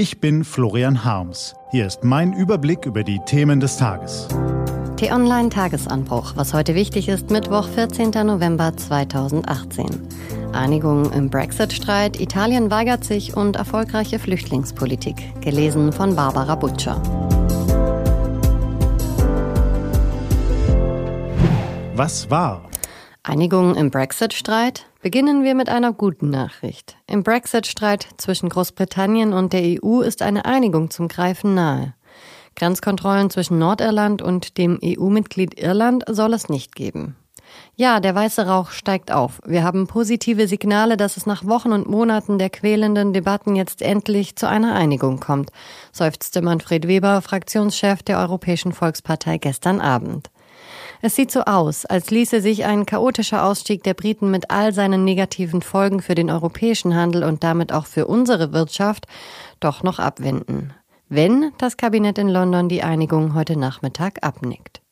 Ich bin Florian Harms. Hier ist mein Überblick über die Themen des Tages. T-Online Tagesanbruch, was heute wichtig ist, Mittwoch, 14. November 2018. Einigung im Brexit-Streit, Italien weigert sich und erfolgreiche Flüchtlingspolitik. Gelesen von Barbara Butcher. Was war? Einigung im Brexit-Streit? Beginnen wir mit einer guten Nachricht. Im Brexit-Streit zwischen Großbritannien und der EU ist eine Einigung zum Greifen nahe. Grenzkontrollen zwischen Nordirland und dem EU-Mitglied Irland soll es nicht geben. Ja, der weiße Rauch steigt auf. Wir haben positive Signale, dass es nach Wochen und Monaten der quälenden Debatten jetzt endlich zu einer Einigung kommt, seufzte Manfred Weber, Fraktionschef der Europäischen Volkspartei gestern Abend. Es sieht so aus, als ließe sich ein chaotischer Ausstieg der Briten mit all seinen negativen Folgen für den europäischen Handel und damit auch für unsere Wirtschaft doch noch abwenden. Wenn das Kabinett in London die Einigung heute Nachmittag abnickt.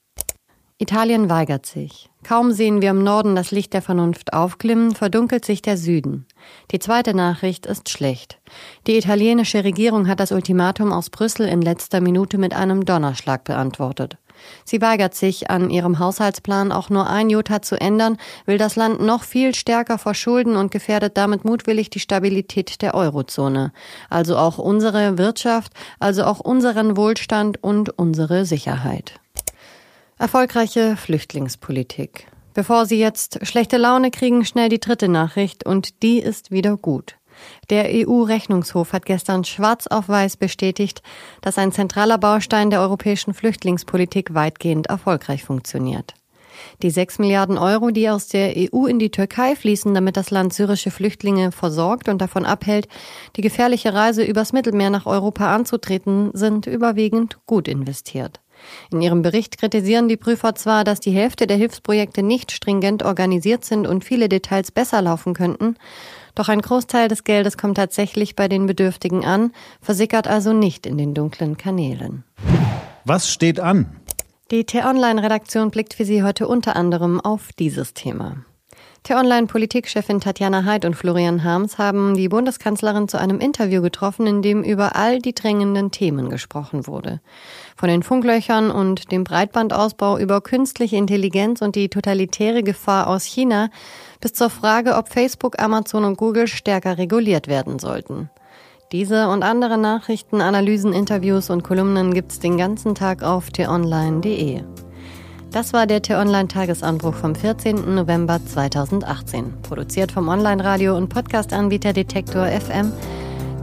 Italien weigert sich. Kaum sehen wir im Norden das Licht der Vernunft aufglimmen, verdunkelt sich der Süden. Die zweite Nachricht ist schlecht. Die italienische Regierung hat das Ultimatum aus Brüssel in letzter Minute mit einem Donnerschlag beantwortet. Sie weigert sich, an ihrem Haushaltsplan auch nur ein Jota zu ändern, will das Land noch viel stärker verschulden und gefährdet damit mutwillig die Stabilität der Eurozone. Also auch unsere Wirtschaft, also auch unseren Wohlstand und unsere Sicherheit. Erfolgreiche Flüchtlingspolitik. Bevor Sie jetzt schlechte Laune kriegen, schnell die dritte Nachricht und die ist wieder gut. Der EU-Rechnungshof hat gestern schwarz auf weiß bestätigt, dass ein zentraler Baustein der europäischen Flüchtlingspolitik weitgehend erfolgreich funktioniert. Die sechs Milliarden Euro, die aus der EU in die Türkei fließen, damit das Land syrische Flüchtlinge versorgt und davon abhält, die gefährliche Reise übers Mittelmeer nach Europa anzutreten, sind überwiegend gut investiert. In ihrem Bericht kritisieren die Prüfer zwar, dass die Hälfte der Hilfsprojekte nicht stringent organisiert sind und viele Details besser laufen könnten, doch ein Großteil des Geldes kommt tatsächlich bei den Bedürftigen an, versickert also nicht in den dunklen Kanälen. Was steht an? Die T-Online-Redaktion blickt für Sie heute unter anderem auf dieses Thema. T-Online-Politikchefin Tatjana Heid und Florian Harms haben die Bundeskanzlerin zu einem Interview getroffen, in dem über all die drängenden Themen gesprochen wurde. Von den Funklöchern und dem Breitbandausbau über künstliche Intelligenz und die totalitäre Gefahr aus China bis zur Frage, ob Facebook, Amazon und Google stärker reguliert werden sollten. Diese und andere Nachrichten, Analysen, Interviews und Kolumnen gibt's den ganzen Tag auf t-online.de. Das war der T-Online-Tagesanbruch vom 14. November 2018, produziert vom Online-Radio- und Podcast-Anbieter Detektor FM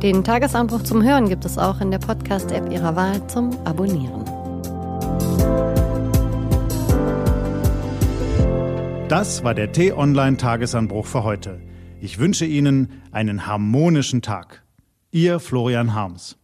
den Tagesanbruch zum Hören gibt es auch in der Podcast-App Ihrer Wahl zum Abonnieren. Das war der T-Online-Tagesanbruch für heute. Ich wünsche Ihnen einen harmonischen Tag. Ihr Florian Harms.